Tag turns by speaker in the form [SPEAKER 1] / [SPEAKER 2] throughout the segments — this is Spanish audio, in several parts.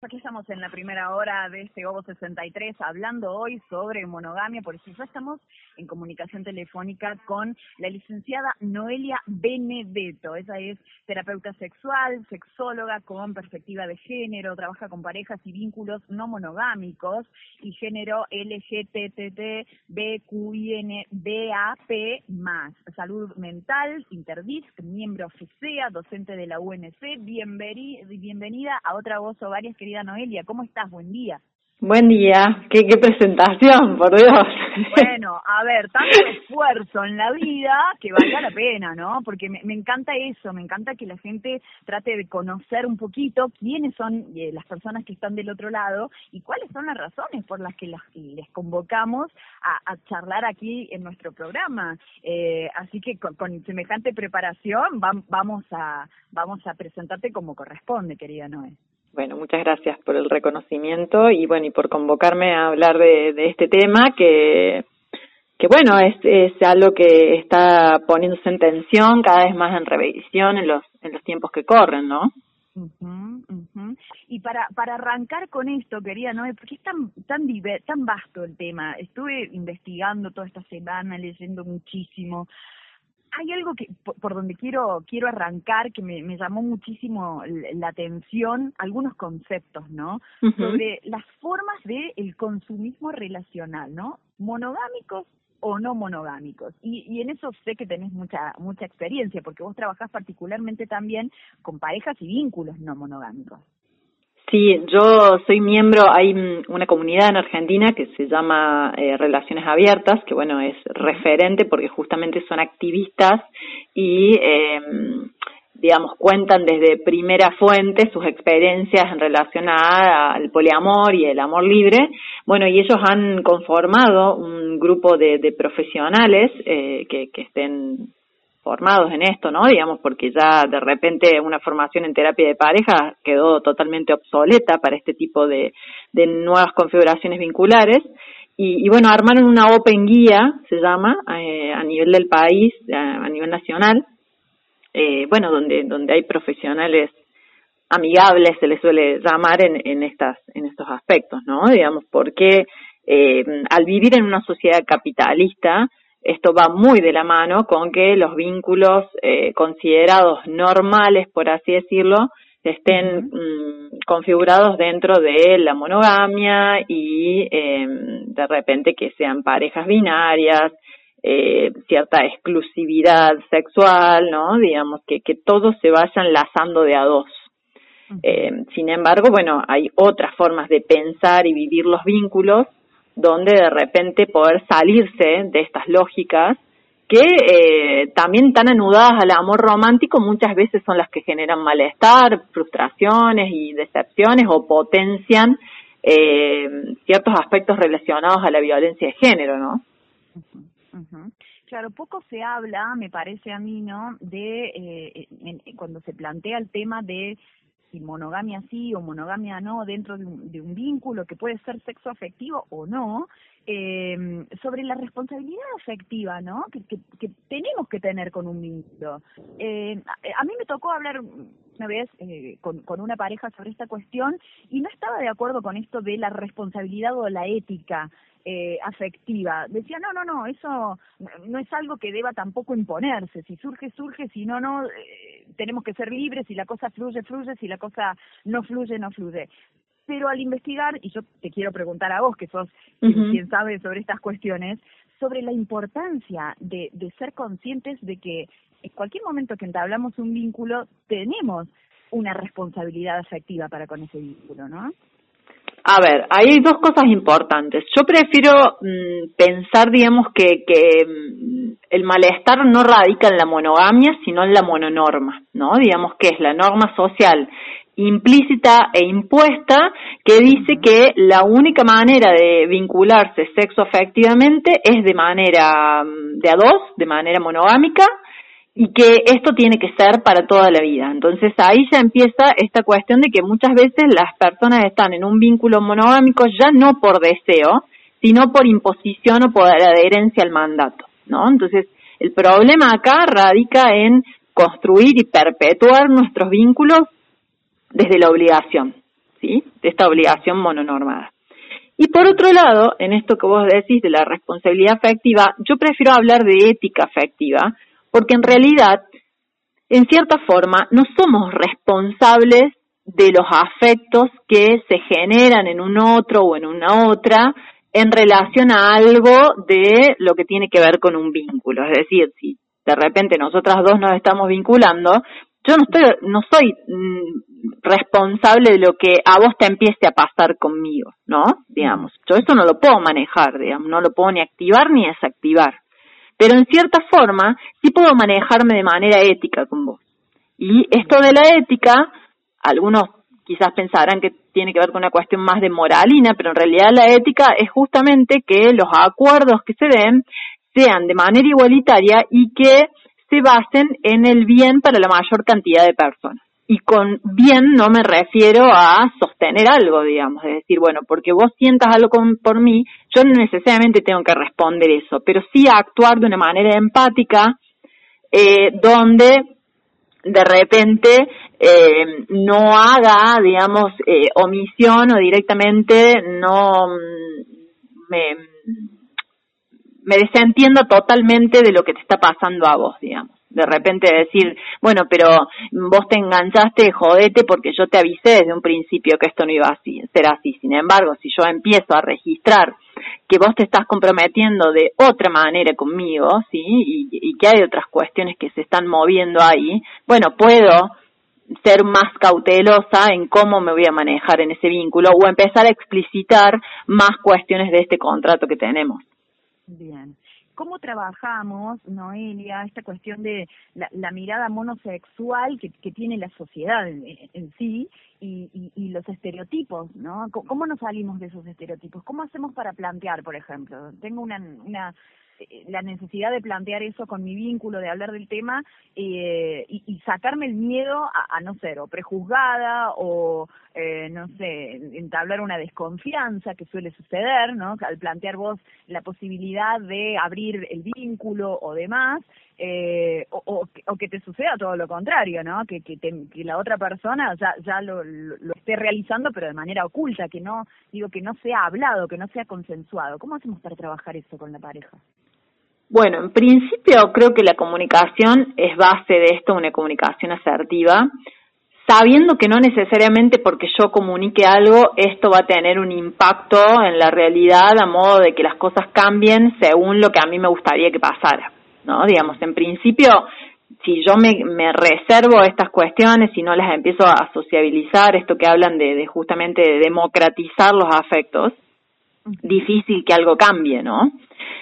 [SPEAKER 1] Aquí estamos en la primera hora de este Gobo 63 hablando hoy sobre monogamia, por eso ya estamos en comunicación telefónica con la licenciada Noelia Benedetto. Ella es terapeuta sexual, sexóloga con perspectiva de género, trabaja con parejas y vínculos no monogámicos y género más. Salud mental, Interdisc, miembro FCEA, docente de la UNC. Bienvenida a otra voz o varias que querida Noelia. ¿Cómo estás? Buen día.
[SPEAKER 2] Buen día. ¿Qué, qué presentación, por Dios.
[SPEAKER 1] Bueno, a ver, tanto esfuerzo en la vida que valga la pena, ¿no? Porque me, encanta eso, me encanta que la gente trate de conocer un poquito quiénes son eh, las personas que están del otro lado y cuáles son las razones por las que les convocamos a, charlar aquí en nuestro programa. Eh, así que con, semejante preparación vamos a vamos a presentarte como corresponde, querida Noé.
[SPEAKER 2] Bueno, muchas gracias por el reconocimiento y bueno, y por convocarme a hablar de, este tema que, que bueno, es, es algo que está poniéndose en tensión, cada vez más en revisión en los, en los tiempos que corren, ¿no?
[SPEAKER 1] Y para, para arrancar con esto, quería, ¿no? Porque es tan, tan, tan vasto el tema. Estuve investigando toda esta semana, leyendo muchísimo hay algo que por, donde quiero quiero arrancar que me, llamó muchísimo la atención algunos conceptos no sobre las formas de el consumismo relacional no monogámicos o no monogámicos y, y en eso sé que tenés mucha mucha experiencia porque vos trabajás particularmente también con parejas y vínculos no monogámicos
[SPEAKER 2] Sí, yo soy miembro, hay una comunidad en Argentina que se llama eh, Relaciones Abiertas, que bueno, es referente porque justamente son activistas y, eh, digamos, cuentan desde primera fuente sus experiencias en relación al poliamor y el amor libre. Bueno, y ellos han conformado un grupo de, de profesionales eh, que, que estén formados en esto, ¿no? Digamos, porque ya de repente una formación en terapia de pareja quedó totalmente obsoleta para este tipo de, de nuevas configuraciones vinculares. Y, bueno, armaron una Open Guía, se llama, eh, a nivel del país, a, nivel nacional, eh, bueno, donde, donde hay profesionales amigables, se les suele llamar en, en, estas, en estos aspectos, ¿no? Digamos, porque eh, al vivir en una sociedad capitalista, esto va muy de la mano con que los vínculos eh, considerados normales, por así decirlo, estén mm, configurados dentro de la monogamia y em, de repente que sean parejas binarias, eh, cierta exclusividad sexual, ¿no? Digamos que, que todos se vayan lazando de a dos. Em, sin embargo, bueno, hay otras formas de pensar y vivir los vínculos donde de repente poder salirse de estas lógicas que eh, también tan anudadas al amor romántico muchas veces son las que generan malestar, frustraciones y decepciones o potencian eh, ciertos aspectos relacionados a la violencia de género, ¿no?
[SPEAKER 1] Claro, poco se habla, me parece a mí, ¿no? De eh, cuando se plantea el tema de si monogamia sí o monogamia no dentro de un, de un vínculo que puede ser sexo afectivo o no, eh, sobre la responsabilidad afectiva, ¿no? Que, que, tenemos que tener con un vínculo. Eh, a, mí me tocó hablar una vez eh, con, con una pareja sobre esta cuestión y no estaba de acuerdo con esto de la responsabilidad o la ética eh, afectiva. Decía, no, no, no, eso no es algo que deba tampoco imponerse. Si surge, surge, si no, no, eh, tenemos que ser libres, si la cosa fluye, fluye, si la cosa no fluye, no fluye. Pero al investigar, y yo te quiero preguntar a vos, que sos quien sabe sobre estas cuestiones, sobre la importancia de, de ser conscientes de que en cualquier momento que entablamos un vínculo, tenemos una responsabilidad afectiva para con ese vínculo, ¿no?
[SPEAKER 2] A ver, hay dos cosas importantes. Yo prefiero mm, pensar, digamos, que, que mm, el malestar no radica en la monogamia, sino en la mononorma, ¿no? Digamos que es la norma social implícita e impuesta que dice que la única manera de vincularse sexo afectivamente es de manera mm, de a dos, de manera monogámica, y que esto tiene que ser para toda la vida. Entonces ahí ya empieza esta cuestión de que muchas veces las personas están en un vínculo monogámico ya no por deseo, sino por imposición o por adherencia al mandato, ¿no? Entonces el problema acá radica en construir y perpetuar nuestros vínculos desde la obligación. ¿sí? De esta obligación mononormada. Y por otro lado, en esto que vos decís de la responsabilidad afectiva, yo prefiero hablar de ética afectiva, porque en realidad, en cierta forma, no somos responsables de los afectos que se generan en un otro o en una otra en relación a algo de lo que tiene que ver con un vínculo. Es decir, si de repente nosotras dos nos estamos vinculando, yo no estoy, no soy mm, responsable de lo que a vos te empiece a pasar conmigo, ¿no? Digamos, yo eso no lo puedo manejar, digamos, no lo puedo ni activar ni desactivar. Pero en cierta forma sí puedo manejarme de manera ética con vos. Y esto de la ética, algunos quizás pensarán que tiene que ver con una cuestión más de moralina, pero en realidad la ética es justamente que los acuerdos que se den sean de manera igualitaria y que se basen en el bien para la mayor cantidad de personas. Y con bien no me refiero a sostener algo, digamos, es decir, bueno, porque vos sientas algo por mí, yo no necesariamente tengo que responder eso, pero sí actuar de una manera empática, eh, donde de repente eh, no haga, digamos, eh, omisión o directamente no mm, me me desentiendo totalmente de lo que te está pasando a vos, digamos. De repente decir, bueno, pero vos te enganchaste, jodete, porque yo te avisé desde un principio que esto no iba a ser así. Sin embargo, si yo empiezo a registrar que vos te estás comprometiendo de otra manera conmigo, ¿sí? Y, que hay otras cuestiones que se están moviendo ahí, bueno, puedo ser más cautelosa en cómo me voy a manejar en ese vínculo o empezar a explicitar más cuestiones de este contrato que tenemos.
[SPEAKER 1] Bien. ¿Cómo trabajamos, Noelia, esta cuestión de la, mirada monosexual que, tiene la sociedad en, sí y, y, los estereotipos, ¿no? ¿Cómo nos salimos de esos estereotipos? ¿Cómo hacemos para plantear, por ejemplo? Tengo una, una eh, la necesidad de plantear eso con mi vínculo, de hablar del tema eh, y, sacarme el miedo a, no ser o prejuzgada o, eh, no sé, entablar una desconfianza que suele suceder, ¿no? Al plantear vos la posibilidad de abrir el vínculo o demás, eh, o, o, que te suceda todo lo contrario, ¿no? Que, que, que la otra persona ya, ya lo, lo, esté realizando, pero de manera oculta, que no, digo, que no sea hablado, que no sea consensuado. ¿Cómo hacemos para trabajar eso con la pareja?
[SPEAKER 2] Bueno, en principio creo que la comunicación es base de esto, una comunicación asertiva, sabiendo que no necesariamente porque yo comunique algo, esto va a tener un impacto en la realidad a modo de que las cosas cambien según lo que a mí me gustaría que pasara, ¿no? Digamos, en principio, si yo me, me reservo estas cuestiones y no las empiezo a sociabilizar, esto que hablan de, de justamente de democratizar los afectos, difícil que algo cambie, ¿no?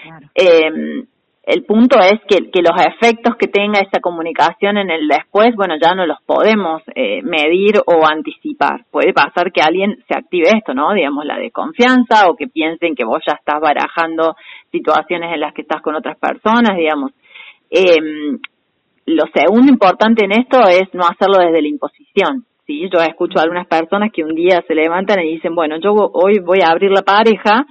[SPEAKER 2] Claro. Eh, el punto es que, los efectos que tenga esa comunicación en el después, bueno, ya no los podemos eh, medir o anticipar. Puede pasar que alguien se active esto, ¿no? Digamos, la de confianza o que piensen que vos ya estás barajando situaciones en las que estás con otras personas, digamos. Eh, lo segundo importante en esto es no hacerlo desde la imposición. ¿sí? Yo escucho a algunas personas que un día se levantan y dicen, bueno, yo hoy voy a abrir la pareja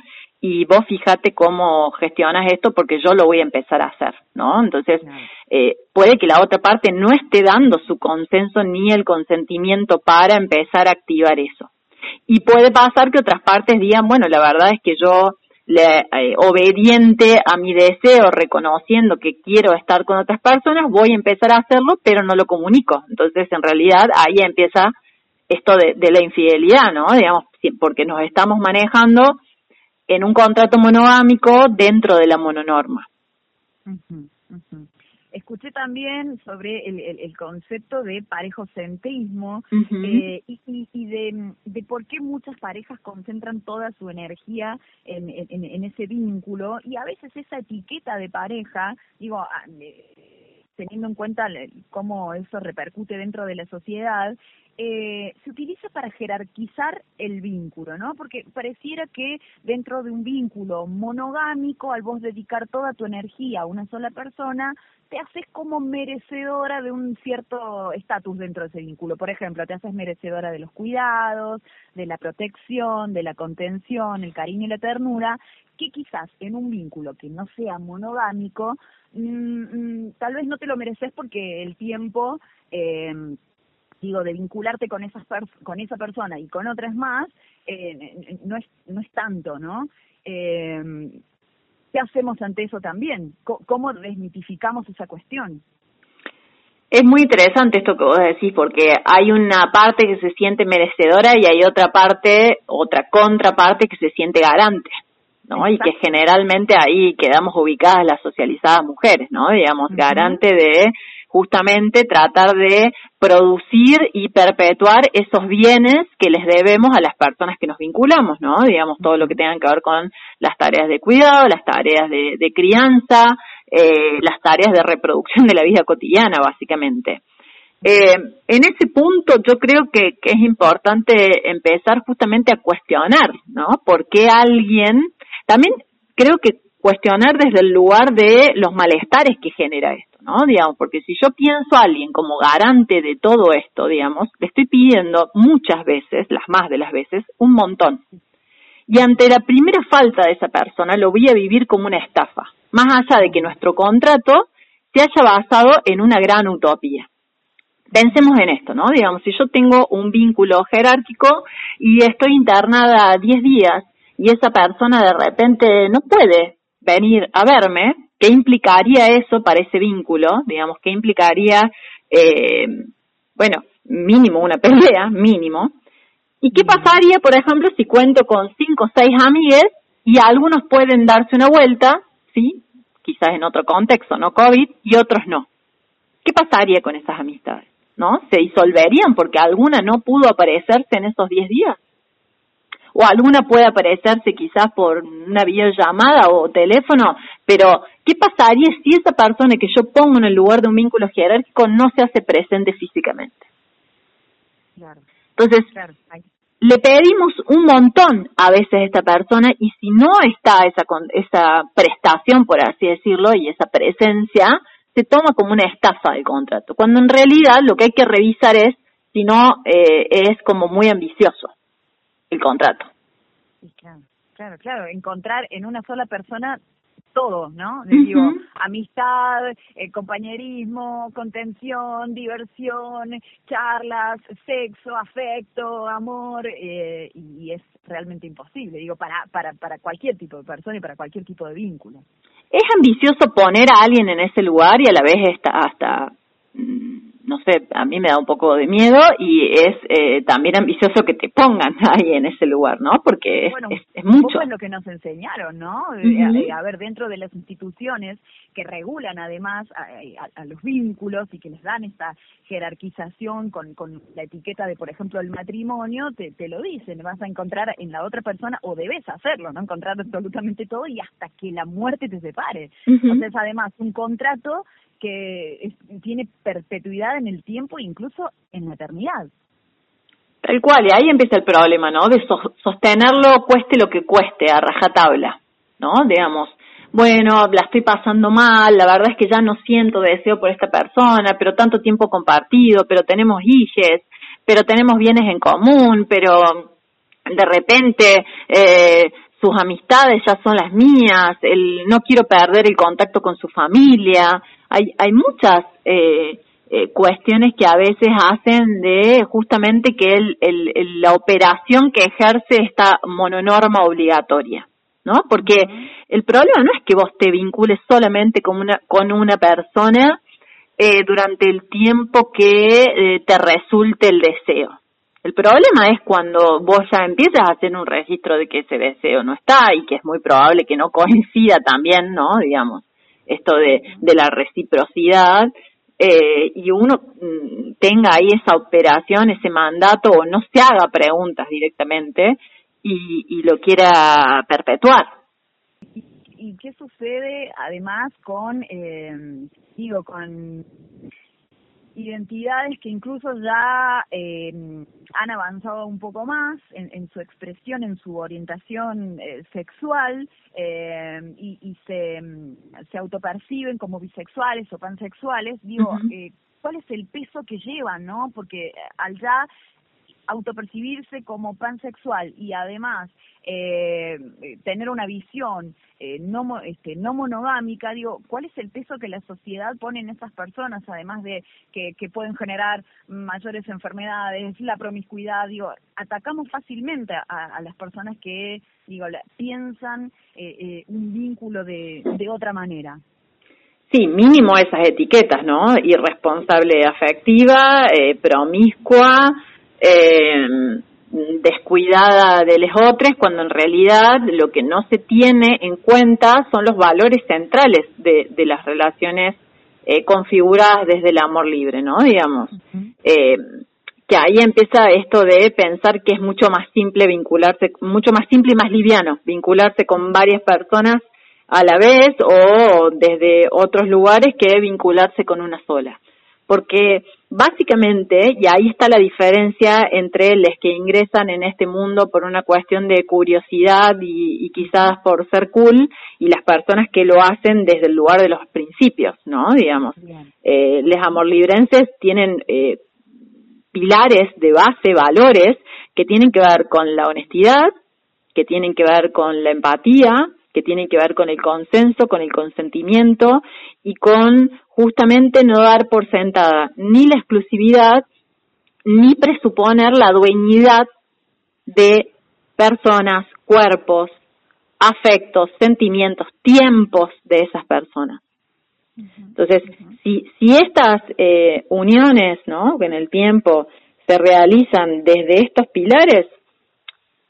[SPEAKER 2] y vos fíjate cómo gestionas esto porque yo lo voy a empezar a hacer, ¿no? Entonces, eh, puede que la otra parte no esté dando su consenso ni el consentimiento para empezar a activar eso. Y puede pasar que otras partes digan, bueno, la verdad es que yo, le, eh, obediente a mi deseo, reconociendo que quiero estar con otras personas, voy a empezar a hacerlo, pero no lo comunico. Entonces, en realidad, ahí empieza esto de, de la infidelidad, ¿no? Digamos, porque nos estamos manejando en un contrato monogámico dentro de la mononorma.
[SPEAKER 1] Escuché también sobre el, el, concepto de parejocentrismo eh, y, y, de, de, por qué muchas parejas concentran toda su energía en, en, en, ese vínculo y a veces esa etiqueta de pareja, digo, ah, teniendo en cuenta cómo eso repercute dentro de la sociedad, eh, se utiliza para jerarquizar el vínculo, ¿no? Porque pareciera que dentro de un vínculo monogámico, al vos dedicar toda tu energía a una sola persona, te haces como merecedora de un cierto estatus dentro de ese vínculo. Por ejemplo, te haces merecedora de los cuidados, de la protección, de la contención, el cariño y la ternura, que quizás en un vínculo que no sea monogámico, mm, mm, tal vez no te lo mereces porque el tiempo... Eh, digo, de vincularte con esas con esa persona y con otras más, eh, no es no es tanto, ¿no? Eh, ¿Qué hacemos ante eso también? ¿Cómo desmitificamos esa cuestión?
[SPEAKER 2] Es muy interesante esto que vos decís porque hay una parte que se siente merecedora y hay otra parte, otra contraparte que se siente garante, ¿no? Y que generalmente ahí quedamos ubicadas las socializadas mujeres, ¿no? Digamos, garante de justamente tratar de producir y perpetuar esos bienes que les debemos a las personas que nos vinculamos, ¿no? Digamos, todo lo que tenga que ver con las tareas de cuidado, las tareas de, crianza, eh, las tareas de reproducción de la vida cotidiana, básicamente. Eh, en ese punto yo creo que, que, es importante empezar justamente a cuestionar, ¿no? ¿Por qué alguien, también creo que cuestionar desde el lugar de los malestares que genera esto. ¿No? Digamos, porque si yo pienso a alguien como garante de todo esto, digamos, le estoy pidiendo muchas veces, las más de las veces, un montón. Y ante la primera falta de esa persona lo voy a vivir como una estafa, más allá de que nuestro contrato se haya basado en una gran utopía. Pensemos en esto, ¿no? Digamos, si yo tengo un vínculo jerárquico y estoy internada 10 días y esa persona de repente no puede venir a verme, ¿Qué implicaría eso para ese vínculo? Digamos, ¿qué implicaría, eh, bueno, mínimo una pelea, mínimo? ¿Y qué pasaría, por ejemplo, si cuento con cinco o seis amigues y algunos pueden darse una vuelta, ¿sí? Quizás en otro contexto, no COVID, y otros no. ¿Qué pasaría con esas amistades? ¿No? ¿Se disolverían porque alguna no pudo aparecerse en esos diez días? O alguna puede aparecerse quizás por una videollamada o teléfono, pero ¿qué pasaría si esa persona que yo pongo en el lugar de un vínculo jerárquico no se hace presente físicamente? Entonces, le pedimos un montón a veces a esta persona y si no está esa, esa prestación, por así decirlo, y esa presencia, se toma como una estafa del contrato, cuando en realidad lo que hay que revisar es si no eh, es como muy ambicioso el contrato.
[SPEAKER 1] Claro, claro, claro, encontrar en una sola persona todo, ¿no? Digo, amistad, eh, compañerismo, contención, diversión, charlas, sexo, afecto, amor, eh, y es realmente imposible, digo, para, para, para cualquier tipo de persona y para cualquier tipo de vínculo.
[SPEAKER 2] Es ambicioso poner a alguien en ese lugar y a la vez está hasta mm, no sé, a mí me da un poco de miedo y es eh, también ambicioso que te pongan ahí en ese lugar, ¿no? Porque es, es, mucho.
[SPEAKER 1] es lo que nos enseñaron, ¿no? Eh, a, ver, dentro de las instituciones que regulan además a, los vínculos y que les dan esta jerarquización con, con la etiqueta de, por ejemplo, el matrimonio, te, te lo dicen, vas a encontrar en la otra persona o debes hacerlo, ¿no? Encontrar absolutamente todo y hasta que la muerte te separe. Entonces, además, un contrato que tiene perpetuidad en el tiempo e incluso en la eternidad.
[SPEAKER 2] Tal cual, y ahí empieza el problema, ¿no? De sostenerlo cueste lo que cueste, a rajatabla, ¿no? Digamos, bueno, la estoy pasando mal, la verdad es que ya no siento deseo por esta persona, pero tanto tiempo compartido, pero tenemos hijos, pero tenemos bienes en común, pero de repente eh, sus amistades ya son las mías, el no quiero perder el contacto con su familia, hay, hay muchas eh, eh, cuestiones que a veces hacen de justamente que el, el, la operación que ejerce esta mononorma obligatoria, ¿no? Porque el problema no es que vos te vincules solamente con una, con una persona eh, durante el tiempo que eh, te resulte el deseo. El problema es cuando vos ya empiezas a hacer un registro de que ese deseo no está y que es muy probable que no coincida también, ¿no? Digamos, esto de, de la reciprocidad, eh, y uno mm, tenga ahí esa operación, ese mandato, o no se haga preguntas directamente y, y lo quiera perpetuar.
[SPEAKER 1] ¿Y qué sucede además con, eh, digo, con identidades que incluso ya eh, han avanzado un poco más en, su expresión, en su orientación eh, sexual eh, y, se, se autoperciben como bisexuales o pansexuales, digo, ¿cuál es el peso que llevan, no? Porque al ya autopercibirse como pansexual y además eh, tener una visión eh, no, este, no monogámica, digo, ¿cuál es el peso que la sociedad pone en esas personas, además de que, pueden generar mayores enfermedades, la promiscuidad, digo, atacamos fácilmente a, las personas que, digo, piensan eh, eh, un vínculo de, de otra manera.
[SPEAKER 2] Sí, mínimo esas etiquetas, ¿no? Irresponsable afectiva, eh, promiscua, eh, descuidada de los otros, cuando en realidad lo que no se tiene en cuenta son los valores centrales de, de las relaciones eh, configuradas desde el amor libre, ¿no? Digamos. eh, que ahí empieza esto de pensar que es mucho más simple vincularse, mucho más simple y más liviano, vincularse con varias personas a la vez o desde otros lugares que vincularse con una sola porque básicamente, y ahí está la diferencia entre los que ingresan en este mundo por una cuestión de curiosidad y, quizás por ser cool, y las personas que lo hacen desde el lugar de los principios, ¿no? Digamos, eh, les amorlibrenses tienen eh, pilares de base, valores, que tienen que ver con la honestidad, que tienen que ver con la empatía, que tienen que ver con el consenso, con el consentimiento y con justamente no dar por sentada ni la exclusividad ni presuponer la dueñidad de personas, cuerpos, afectos, sentimientos, tiempos de esas personas. Entonces, si, si estas eh, uniones, ¿no? En el tiempo se realizan desde estos pilares,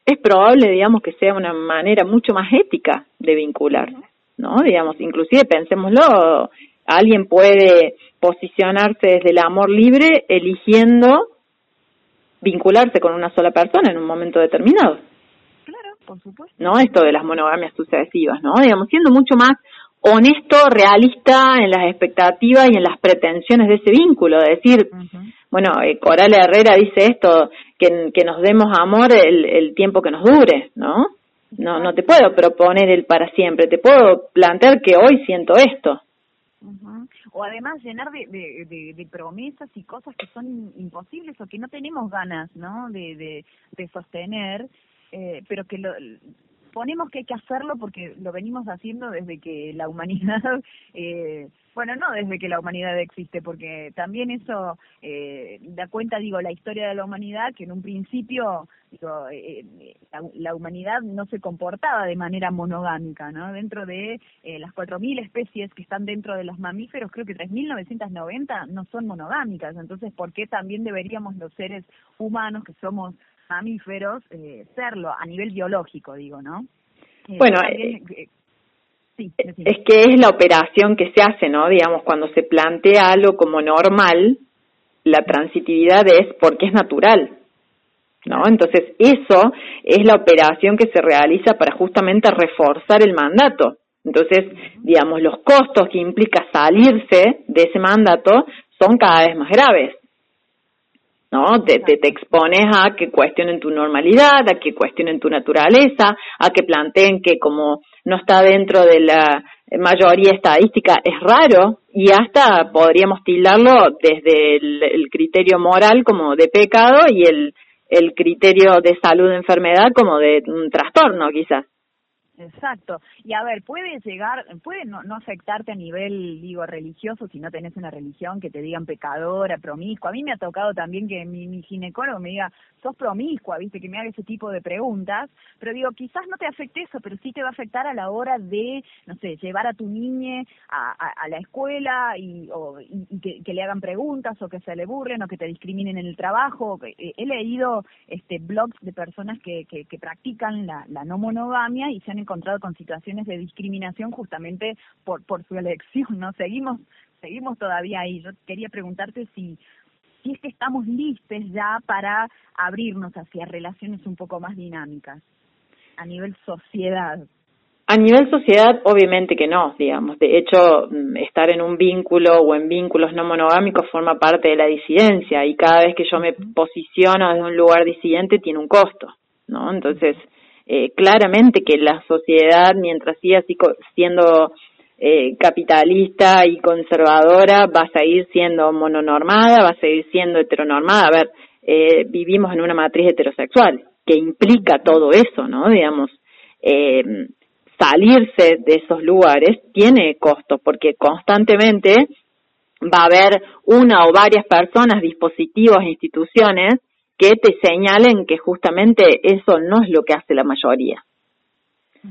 [SPEAKER 2] es probable, digamos, que sea una manera mucho más ética de vincular, ¿no? Digamos, inclusive pensémoslo, alguien puede posicionarse desde el amor libre eligiendo vincularse con una sola persona en un momento determinado.
[SPEAKER 1] Claro, por supuesto.
[SPEAKER 2] ¿No? Esto de las monogamias sucesivas, ¿no? Digamos, siendo mucho más honesto, realista en las expectativas y en las pretensiones de ese vínculo, de decir, bueno, eh, Coral Herrera dice esto, que, que nos demos amor el, el tiempo que nos dure, ¿no? No, no te puedo proponer el para siempre, te puedo plantear que hoy siento esto.
[SPEAKER 1] O además llenar de, de, promesas y cosas que son imposibles o que no tenemos ganas, ¿no? De, de, de sostener, eh, pero que lo, ponemos que hay que hacerlo porque lo venimos haciendo desde que la humanidad, eh, bueno, no desde que la humanidad existe, porque también eso eh, da cuenta, digo, la historia de la humanidad, que en un principio, digo, eh, eh la, humanidad no se comportaba de manera monogámica, ¿no? Dentro de eh, las 4.000 especies que están dentro de los mamíferos, creo que 3.990 no son monogámicas, entonces, ¿por qué también deberíamos los seres humanos que somos mamíferos eh, serlo a nivel biológico, digo, ¿no?
[SPEAKER 2] Eh, bueno, eh, sí, es que es la operación que se hace, ¿no? Digamos, cuando se plantea algo como normal, la transitividad es porque es natural, ¿no? Entonces, eso es la operación que se realiza para justamente reforzar el mandato. Entonces, digamos, los costos que implica salirse de ese mandato son cada vez más graves. ¿No? Te, te, expones a que cuestionen tu normalidad, a que cuestionen tu naturaleza, a que planteen que como no está dentro de la mayoría estadística es raro y hasta podríamos tildarlo desde el, el criterio moral como de pecado y el, el criterio de salud de enfermedad como de un trastorno quizás.
[SPEAKER 1] Exacto. Y a ver, puede llegar, puede no, no afectarte a nivel, digo, religioso, si no tenés una religión que te digan pecadora, promiscua. A mí me ha tocado también que mi, ginecólogo me diga, sos promiscua, viste, que me haga ese tipo de preguntas. Pero digo, quizás no te afecte eso, pero sí te va a afectar a la hora de, no sé, llevar a tu niña a, la escuela y, que, le hagan preguntas o que se le burlen o que te discriminen en el trabajo. Eh, he leído este blogs de personas que, que, que practican la, la no monogamia y se han encontrado con situaciones de discriminación justamente por, por su elección, ¿no? Seguimos, seguimos todavía ahí. Yo quería preguntarte si, si es que estamos listos ya para abrirnos hacia relaciones un poco más dinámicas a nivel sociedad.
[SPEAKER 2] A nivel sociedad, obviamente que no, digamos. De hecho, mm, estar en un vínculo o en vínculos no monogámicos forma parte de la disidencia y cada vez que yo me posiciono desde un lugar disidente tiene un costo, ¿no? Entonces, eh, claramente que la sociedad, mientras siga siendo eh, capitalista y conservadora, va a seguir siendo mononormada, va a seguir siendo heteronormada. A ver, eh, vivimos en una matriz heterosexual, que implica todo eso, ¿no? Digamos, eh, salirse de esos lugares tiene costos, porque constantemente va a haber una o varias personas, dispositivos, instituciones que te señalen que justamente eso no es lo que hace la mayoría.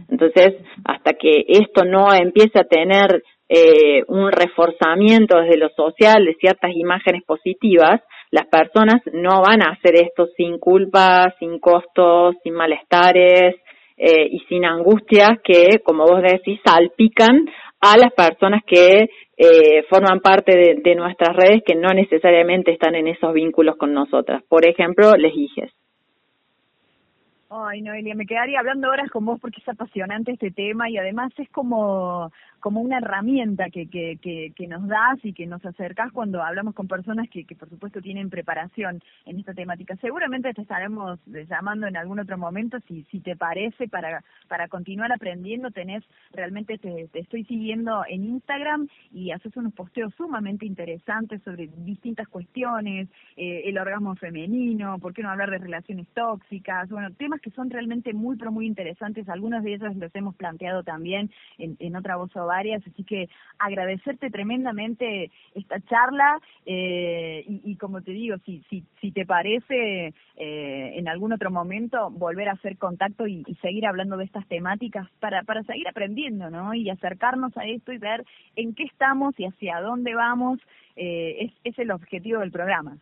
[SPEAKER 2] Entonces, hasta que esto no empiece a tener eh, un reforzamiento desde lo social de ciertas imágenes positivas, las personas no van a hacer esto sin culpa, sin costos, sin malestares eh, y sin angustias que, como vos decís, salpican a las personas que eh, forman parte de, nuestras redes que no necesariamente están en esos vínculos con nosotras. Por ejemplo, les hijes.
[SPEAKER 1] Ay, Noelia, me quedaría hablando horas con vos porque es apasionante este tema y además es como como una herramienta que, que, que, nos das y que nos acercás cuando hablamos con personas que, que por supuesto tienen preparación en esta temática. Seguramente te estaremos llamando en algún otro momento si, si te parece para, para continuar aprendiendo. Tenés, realmente te, te estoy siguiendo en Instagram y haces unos posteos sumamente interesantes sobre distintas cuestiones, eh, el orgasmo femenino, por qué no hablar de relaciones tóxicas, bueno, temas que son realmente muy, pero muy interesantes. Algunos de ellos los hemos planteado también en, en otra voz o así que agradecerte tremendamente esta charla eh, y, como te digo, si, si, si te parece eh, en algún otro momento volver a hacer contacto y, seguir hablando de estas temáticas para, para seguir aprendiendo, ¿no? Y acercarnos a esto y ver en qué estamos y hacia dónde vamos, eh, es, es el objetivo del programa.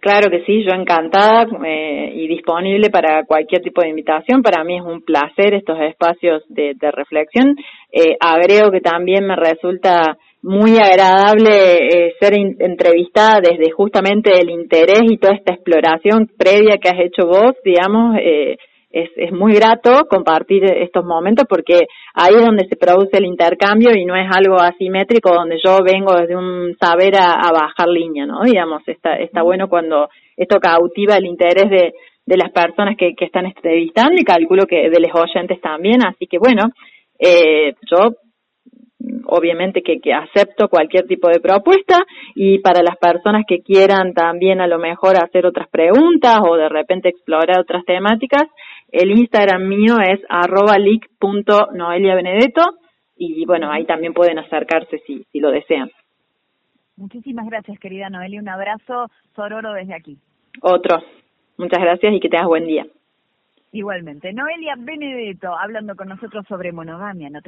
[SPEAKER 2] Claro que sí, yo encantada eh, y disponible para cualquier tipo de invitación. Para mí es un placer estos espacios de, de reflexión. Eh, agrego que también me resulta muy agradable eh, ser entrevistada desde justamente el interés y toda esta exploración previa que has hecho vos, digamos, eh, es, es muy grato compartir estos momentos porque ahí es donde se produce el intercambio y no es algo asimétrico donde yo vengo desde un saber a, bajar línea, ¿no? Digamos, está, está bueno cuando esto cautiva el interés de, de las personas que, que están entrevistando y calculo que de los oyentes también, así que bueno, eh, yo obviamente que, que, acepto cualquier tipo de propuesta y para las personas que quieran también a lo mejor hacer otras preguntas o de repente explorar otras temáticas, el Instagram mío es arroba benedetto y bueno, ahí también pueden acercarse si, si lo desean.
[SPEAKER 1] Muchísimas gracias, querida Noelia. Un abrazo sororo desde aquí.
[SPEAKER 2] Otro. Muchas gracias y que tengas buen día.
[SPEAKER 1] Igualmente. Noelia Benedetto, hablando con nosotros sobre monogamia. No